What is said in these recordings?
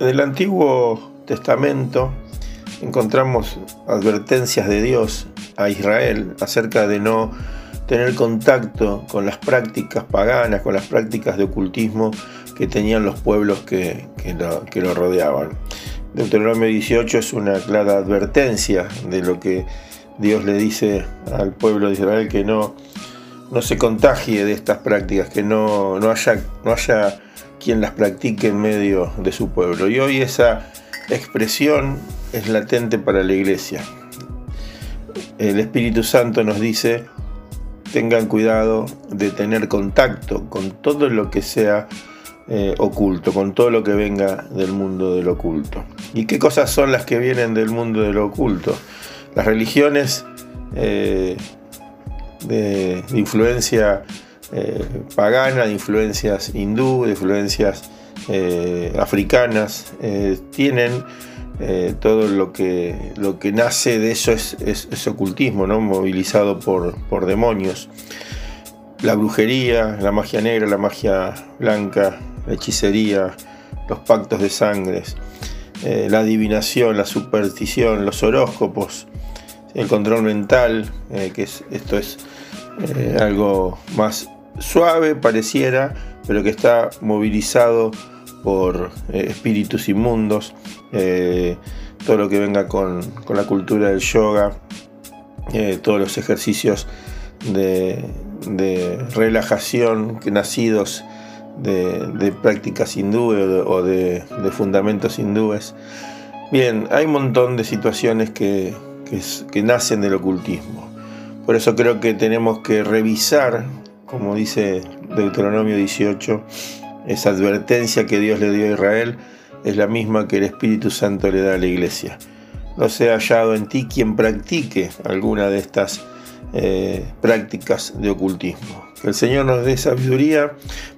En el Antiguo Testamento encontramos advertencias de Dios a Israel acerca de no tener contacto con las prácticas paganas, con las prácticas de ocultismo que tenían los pueblos que, lo, rodeaban. Deuteronomio 18 es una clara advertencia de lo que Dios le dice al pueblo de Israel que no, se contagie de estas prácticas, que no haya quien las practique en medio de su pueblo. Y hoy esa expresión es latente para la iglesia. El Espíritu Santo nos dice, tengan cuidado de tener contacto con todo lo que sea eh, oculto, con todo lo que venga del mundo del oculto. ¿Y qué cosas son las que vienen del mundo del oculto? Las religiones eh, de influencia eh, pagana, de influencias hindú, de influencias eh, africanas, eh, tienen todo lo que, lo que nace de eso es, ocultismo, ¿no? movilizado por, por, demonios. La brujería, la magia negra, la magia blanca, la hechicería, los pactos de sangres, la adivinación, la superstición, los horóscopos, el control mental, que esto es algo más suave, pareciera, pero que está movilizado por eh, espíritus inmundos, eh, todo lo que venga con, la cultura del yoga, eh, todos los ejercicios de, relajación que nacidos de, prácticas hindúes o de, fundamentos hindúes. Bien, hay un montón de situaciones que, que nacen del ocultismo. Por eso creo que tenemos que revisar como dice Deuteronomio 18, esa advertencia que Dios le dio a Israel es la misma que el Espíritu Santo le da a la iglesia. No sea hallado en ti quien practique alguna de estas eh, prácticas de ocultismo. Que el Señor nos dé sabiduría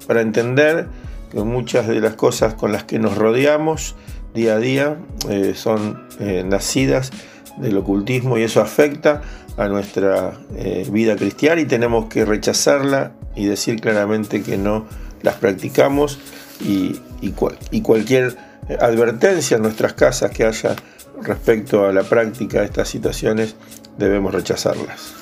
para entender que muchas de las cosas con las que nos rodeamos día a día eh, son eh, nacidas del ocultismo y eso afecta a nuestra eh, vida cristiana y tenemos que rechazarla y decir claramente que no las practicamos y, y cualquier advertencia en nuestras casas que haya respecto a la práctica de estas situaciones debemos rechazarlas.